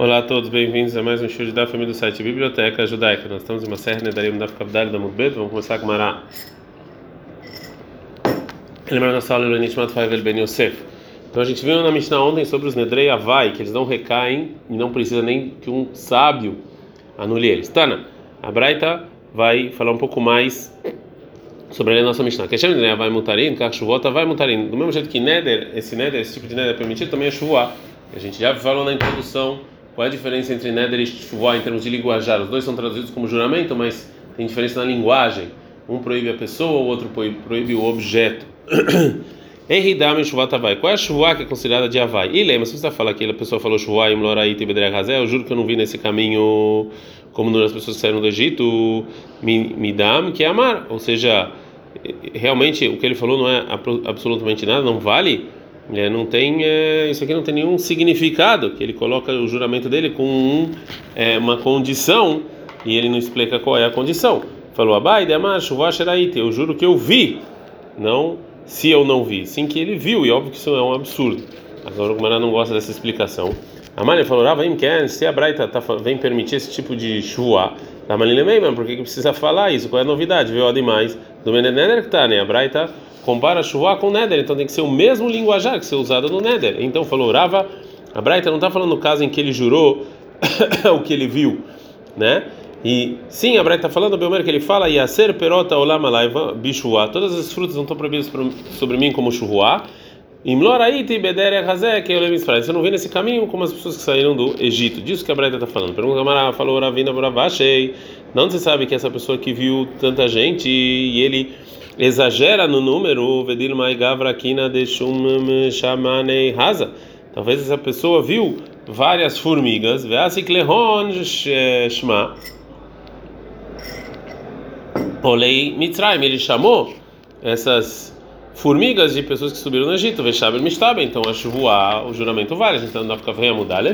Olá a todos, bem-vindos a mais um show da família do site Biblioteca Judaica. Nós estamos em uma série Nedarim da Fkabdal da Mudbet. Vamos começar com Mará. Lembrando nossa aula do Nishmat Faivel Ben Yosef. Então a gente viu na Mishnah ontem sobre os Nedrei Avai, que eles não recaem e não precisa nem que um sábio anule eles. Tana, a Braita vai falar um pouco mais sobre a nossa Mishnah. Que chama de vai mutarin, kachuvota vai mutarin. Do mesmo jeito que Neder, esse Neder, esse tipo de Neder é permitido, também é chuvoar. A gente já falou na introdução qual é a diferença entre Neder e chuvoar em termos de linguajar. Os dois são traduzidos como juramento, mas tem diferença na linguagem. Um proíbe a pessoa, o outro proíbe o objeto. Enridame chuvata vai. Qual é a chuvoá que é considerada de Havai? E lembra, se você fala que a pessoa falou chuvoá e mloraíta e bedrerazé, eu juro que eu não vi nesse caminho como nas pessoas que saíram do Egito, midam, que é amar. Ou seja, realmente o que ele falou não é absolutamente nada, não vale. É, não tem é, isso aqui não tem nenhum significado que ele coloca o juramento dele com um, é, uma condição e ele não explica qual é a condição. Falou abai de amacho eu juro que eu vi não se eu não vi. Sim que ele viu e óbvio que isso é um absurdo. Agora o não gosta dessa explicação. A Malha falou ah vem quer se a Braita tá, vem permitir esse tipo de chuva a Malha mas por que, que precisa falar isso? Qual é a novidade? Viu demais do Meneder que tá né? A Braita compara chuva com Neder, então tem que ser o mesmo linguajar que ser usado no Neder. Então falou Rava, a Braita não está falando no caso em que ele jurou o que ele viu, né? E sim, a Braita está falando, Belmer, que ele fala, Yaser perota olama laiva bichuá, todas as frutas não estão proibidas sobre mim como chuvoá. Imloraiti bedere que eu lembro. Você não vê nesse caminho como as pessoas que saíram do Egito. Disso que a Braita está falando. Pergunta Gamara, falou Ravina Buravashei. Não se sabe que essa pessoa que viu tanta gente e ele exagera no número, Vedir Mai Gavrakina de Shum Shamanei Haza. Talvez essa pessoa viu várias formigas, Veasiklehon Shma. Olei Mitzrayim, ele chamou essas formigas de pessoas que subiram no Egito, Veshaber Mishtabe, então a chuvoar o juramento vale, então não fica venha mudar,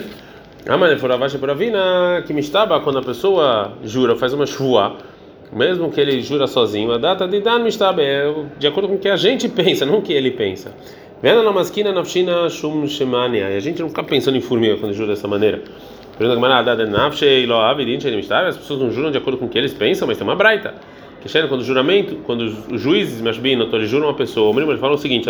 Amane Foravasha Puravina, que Mistaba, quando a pessoa jura, faz uma chuvoar mesmo que ele jura sozinho, a data de Dan Mishtabe é de acordo com o que a gente pensa, não o que ele pensa. Vendo na masquina nafshina shum shemania. A gente não fica pensando em formiga quando jura dessa maneira. As pessoas não juram de acordo com o que eles pensam, mas tem uma braita. Que quando o juramento, quando os juízes, eles juram uma pessoa, o ele fala o seguinte: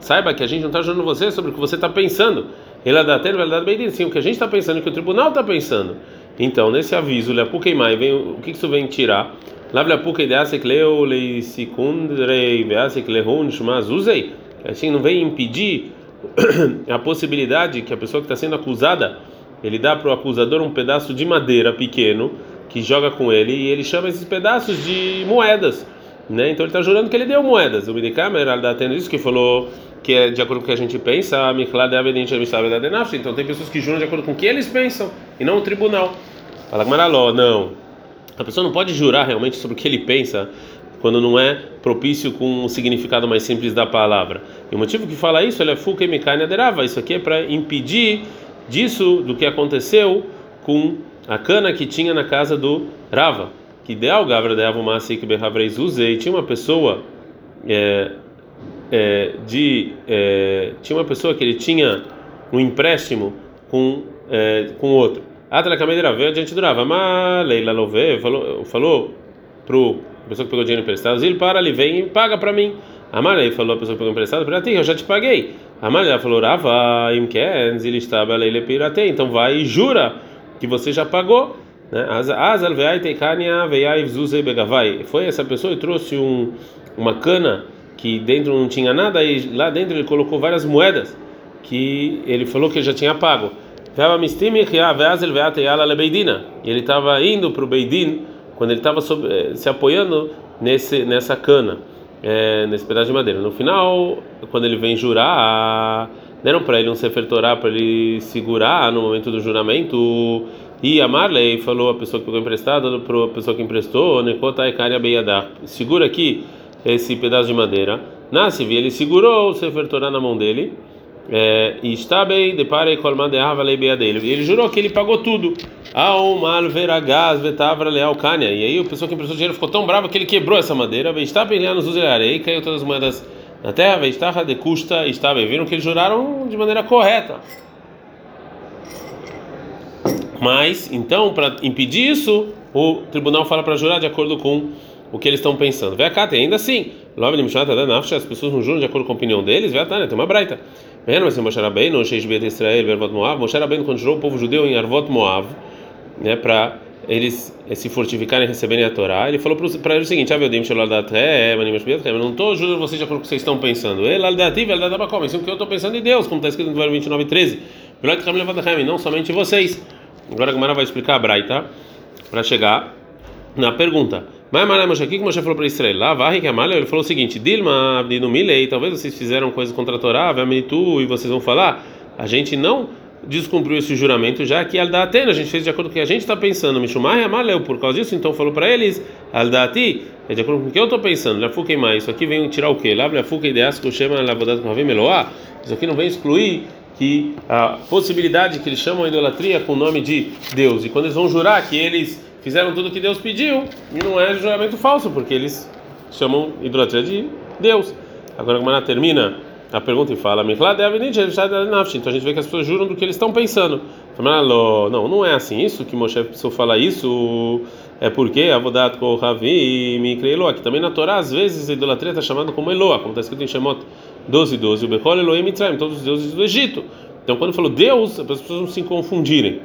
Saiba que a gente não está jurando você sobre o que você está pensando. Sim, o que a gente está pensando, o que o tribunal está pensando. Então, nesse aviso, Leapukeimai, vem o que isso vem tirar? Lavleapukei deasek leu leisikundrei veasek lehun shmazuzei. Assim, não vem impedir a possibilidade que a pessoa que está sendo acusada, ele dá para o acusador um pedaço de madeira pequeno que joga com ele e ele chama esses pedaços de moedas. Né? Então ele está jurando que ele deu moedas. O Midikamer, está tendo isso que falou que é de acordo com o que a gente pensa, Então tem pessoas que juram de acordo com o que eles pensam e não o tribunal. Fala Gmaraló, não. A pessoa não pode jurar realmente sobre o que ele pensa quando não é propício com o significado mais simples da palavra. E o motivo que fala isso é Fuka e Aderava. Isso aqui é para impedir disso, do que aconteceu com a cana que tinha na casa do Rava. Que ideal Gavra de Avumasi Behavreis Uzei. Tinha uma pessoa. É, é, de é, tinha uma pessoa que ele tinha um empréstimo com é, com outro. Atala Kameira veio adiante do Rava, mas Leila Love falou falou pro pessoa que pegou dinheiro emprestado, ele para ali vem e paga para mim. Amarei falou a pessoa que pegou emprestado para ti, eu já te paguei. Amarei falou Rava imkens ele estava Leila pirate, então vai e jura que você já pagou. Né? Foi essa pessoa e trouxe um uma cana que dentro não tinha nada e lá dentro ele colocou várias moedas que ele falou que já tinha pago. E ele estava indo para o Beidin quando ele estava eh, se apoiando nesse nessa cana, é, nesse pedaço de madeira. No final, quando ele vem jurar, deram para ele um sefer Torah para ele segurar no momento do juramento. E a Marley falou a pessoa que pegou emprestado para a pessoa que emprestou, segura aqui esse pedaço de madeira. Nasce, ele segurou o Sefer Torah na mão dele. É, e está bem, depare colmadeava leibeia dele. E ele jurou que ele pagou tudo. Ao mal veragás vetavra leal E aí o pessoal que emprestou dinheiro ficou tão bravo que ele quebrou essa madeira. Está bem nos e caiu todas as moedas na terra, de custa estava. Viram que eles juraram de maneira correta. Mas, então, para impedir isso, o tribunal fala para jurar de acordo com o que eles estão pensando. Vê cá, tem ainda assim. As pessoas não juram de acordo com a opinião deles. Vê tem uma braita. Mas Moshe Rabbeinu, Sheish Bet Israel, Arvot Moav, Moshe quando jurou o povo judeu em Arvot Moav, né, para eles se fortificarem e receberem a Torá, ele falou para eles o seguinte: Ah, meu Deus, eu não estou jurando vocês de acordo com o que vocês estão pensando. Ele, Aldati, Aldati, Mas o que eu estou pensando em Deus, como está escrito no verso 29 e 13. Não somente vocês. Agora a Gamara vai explicar a Braita para chegar na pergunta. Mas Malé Moshe, o que Moshe falou para Israel? Lá, vai que Malé, ele falou o seguinte: Dilma, Abdinu Milei, talvez vocês fizeram coisa contra a Torá, tu e vocês vão falar, a gente não descumpriu esse juramento, já que Aldatena, a gente fez de acordo com o que a gente está pensando. Mishumai Amaleu, por causa disso, então falou para eles: Aldati, é de acordo com o que eu estou pensando. Lafuquei mais, isso aqui vem tirar o quê? Lá, Lafuquei deas, Kushema, Lavodat Kavim Meloá. Isso aqui não vem excluir que a possibilidade que eles chamam a idolatria com o nome de Deus. E quando eles vão jurar que eles fizeram tudo o que Deus pediu, e não é juramento falso, porque eles chamam idolatria de Deus. Agora, como ela termina a pergunta e fala, então a gente vê que as pessoas juram do que eles estão pensando. Não, não é assim. Isso que Moshe precisou falar isso é porque Avodat Kohavi me Eloa, que também na Torá às vezes a idolatria está chamada como Eloa, como está escrito em Shemot 12, 12, o Elohim todos os deuses do Egito. Então quando falou Deus, as pessoas não se confundirem.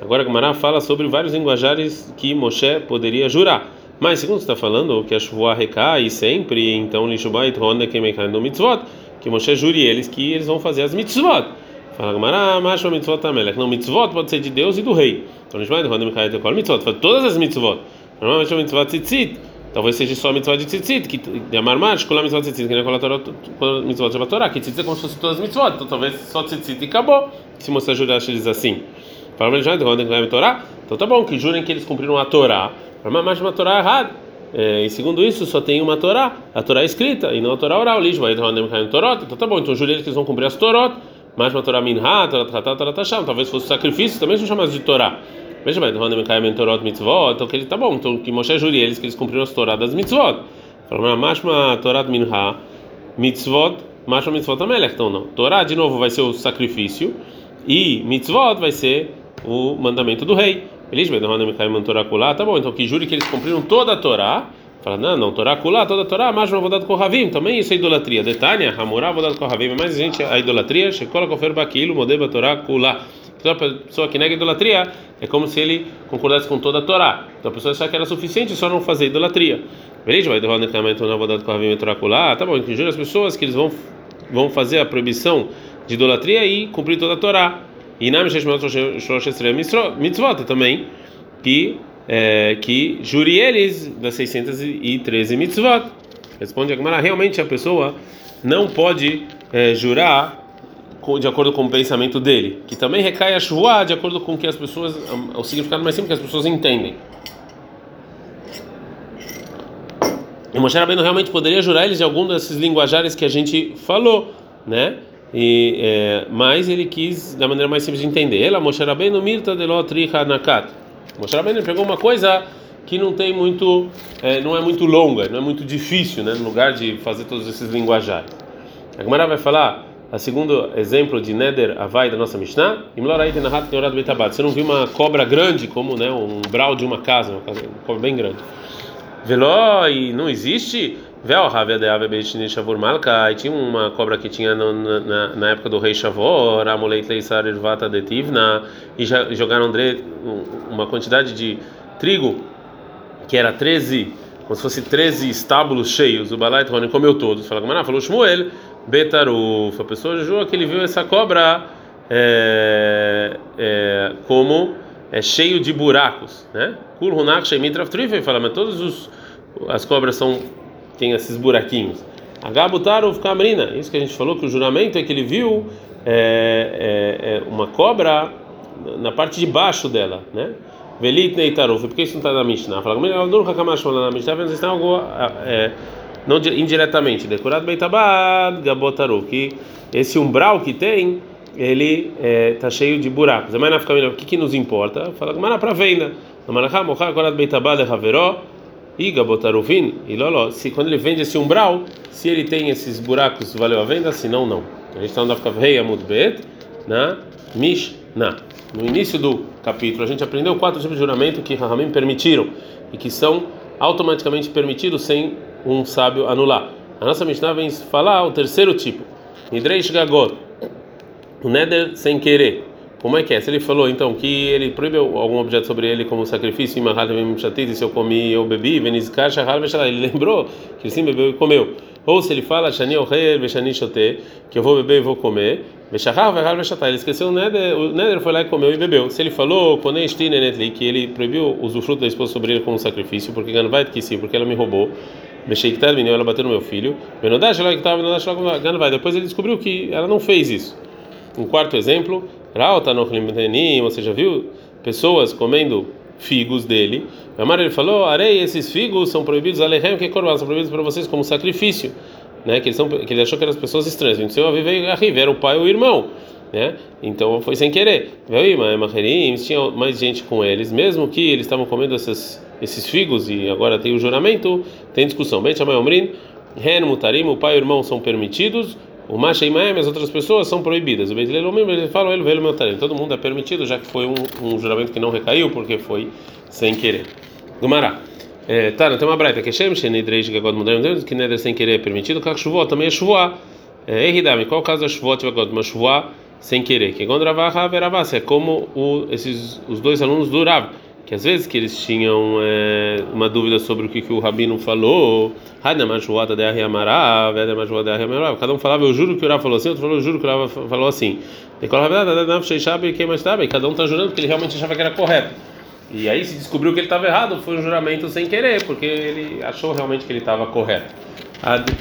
Agora a fala sobre vários linguajares que Moshe poderia jurar. Mas segundo está falando que a chuva recai sempre, então Lishubai Ronda Kemeikai no mitzvot, que Moshe jure eles que eles vão fazer as mitzvot. Fala Gemara, macho mitzvot tamelech. Não, mitzvot pode ser de Deus e do rei. Então Lishubai Ronda Kemeikai Tekol mitzvot. Fala todas as mitzvot. Normalmente é mitzvot tzitzit. Talvez seja só a mitzvah de tzitzit, que de amar mais, a mitzvah de tzitzit, que não é a mitzvah de Torá, que tzitzit é como se fosse todas as mitzvot. Então talvez só tzitzit e acabou. Se Moshe jurasse eles assim. Fala Torá. Então tá bom, que jurem que eles cumpriram a Torá. Mas uma Torá errada. É, e segundo isso, só tem uma Torá, a Torá escrita, e não a Torá oral. Então tá bom, então jurem que eles vão cumprir as Torot. Mas uma Torá minha, Torá Tratá, Torá. Talvez fosse sacrifício, também são chamados de Torá. Veja bem, Torot mitzvot, então que ele tá bom, então que Moshe jure eles que eles cumpriram as Torá das mitzvot. Mashma Torá minha, mitzvot, mashma mitzvot amelech, então não. Torá, de novo, vai ser o sacrifício, e mitzvot vai ser o mandamento do rei. Tá bom, então que jure que eles cumpriram toda a Torá. Fala, não, não, Torá kulá, toda a Torá, mas não vou dar Kohavim, também isso é idolatria. Detalhe, Hamurá, vou dar Kohavim, mas gente, a idolatria, Shekola Kofer Bakilo, Modeba Torá kulá. Então a pessoa que nega idolatria é como se ele concordasse com toda a Torá. Então a pessoa só que era suficiente só não fazer idolatria. Beleza? Vai derrubar necamento na vodada Kohavim Torá kulá. Tá bom, que jure as pessoas que eles vão, vão fazer a proibição de idolatria e cumprir toda a Torá. E na mitzvot também, que, é, que jure eles das 613 mitzvot. Responde a Gemara, realmente a pessoa não pode é, jurar de acordo com o pensamento dele, que também recai a chuva de acordo com que as pessoas, o significado mais simples que as pessoas entendem. E Moshe Rabbeinu realmente poderia jurar eles de algum desses linguajares que a gente falou, né? E, é, mas ele quis da maneira mais simples de entender. Ela, Moshe Rabbeinu, Mirta de Lotricha Nakat. Moshe Rabbeinu pegou uma coisa que não tem muito, é, não é muito longa, não é muito difícil, né, no lugar de fazer todos esses linguajares. A Gemara vai falar, a segundo exemplo de Neder Avai da nossa Mishnah, Você não viu uma cobra grande como, né, um brau de uma casa, uma, casa, uma cobra bem grande. Veló e não existe Vel Ravia de Ave Beitini Shavur Malka, e tinha uma cobra que tinha no, na, na, época do rei Shavor, Amuleit Leisar Irvata de Tivna, e jogaram uma quantidade de trigo que era 13, como se fosse 13 estábulos cheios. O Balait Rony comeu todos. Fala, como falou Shmuel, Betaruf. A pessoa jurou que ele viu essa cobra é, é, como é, cheio de buracos, né? Kul Hunak Shemitraf Trifei. Fala, mas todos os as cobras são tem esses buraquinhos. Agabutarov Kamrina, isso que a gente falou que o juramento é que ele viu é, é, é uma cobra na parte de baixo dela, né? Velit Neitarov, por que isso não está na Mishnah? Fala, na Mishnah, mas está algo é, não indiretamente, decorado Beitabad Gabotarov, que esse umbral que tem ele está é, cheio de buracos. O que, que nos importa? Fala, para venda. Malachá, Mochá, Decorado Beitabad Haveró Iga botaruvin e loló. Se quando ele vende esse umbral, se ele tem esses buracos, valeu a venda, se não, não. A gente está no Dafkavrei Amud Bet, na Mishnah. No início do capítulo, a gente aprendeu quatro tipos de juramento que Rahamim permitiram e que são automaticamente permitidos sem um sábio anular. A nossa Mishnah vem falar o terceiro tipo, Nidreish Gagot, o Neder sem querer. Como é que é? Se ele falou então que ele proibiu algum objeto sobre ele como sacrifício, e se eu comi eu bebi, ele lembrou que ele sim bebeu e comeu. Ou se ele fala, que eu vou beber e vou comer, ele esqueceu o Neder, o Neder foi lá e comeu e bebeu. Se ele falou, que ele proibiu o usufruto da esposa sobre ele como sacrifício, porque Ganvait que sim, porque ela me roubou, ela bateu no meu filho, depois ele descobriu que ela não fez isso. Um quarto exemplo, você já viu pessoas comendo figos dele? Amar ele falou: Arei, esses figos são proibidos, alehem, que corban, são proibidos para vocês como sacrifício. Né, que, eles são, que ele achou que eram as pessoas estranhas. O Senhor veio era o pai ou o irmão. Né? Então foi sem querer. Tinha mais gente com eles, mesmo que eles estavam comendo esses figos e agora tem o juramento, tem discussão. Bem, Chamai Omrin, Ren Mutarim, o pai e o irmão são permitidos, o Masha e as outras pessoas são proibidas. O Beit mesmo ele fala ele veio meu Todo mundo é permitido, já que foi um, um, juramento que não recaiu porque foi sem querer. Gumará. É, tá, tem uma braita que Shem Shenidreish Gagod Mudar que neder sem querer é permitido. Kach Shuvó também é Shuvó. É, Ehidami, qual caso é Shuvó Tivagod? Uma Shuvó sem querer. Que Gondravah Veravas é como o, esses os dois alunos do que às vezes que eles tinham é, uma dúvida sobre o que, que o rabino falou, cada um falava, eu juro que o Rav falou assim, outro falou, eu juro que o Rav falou assim. Cada um está jurando que ele realmente achava que era correto. E aí se descobriu que ele estava errado, foi um juramento sem querer, porque ele achou realmente que ele estava correto. Ad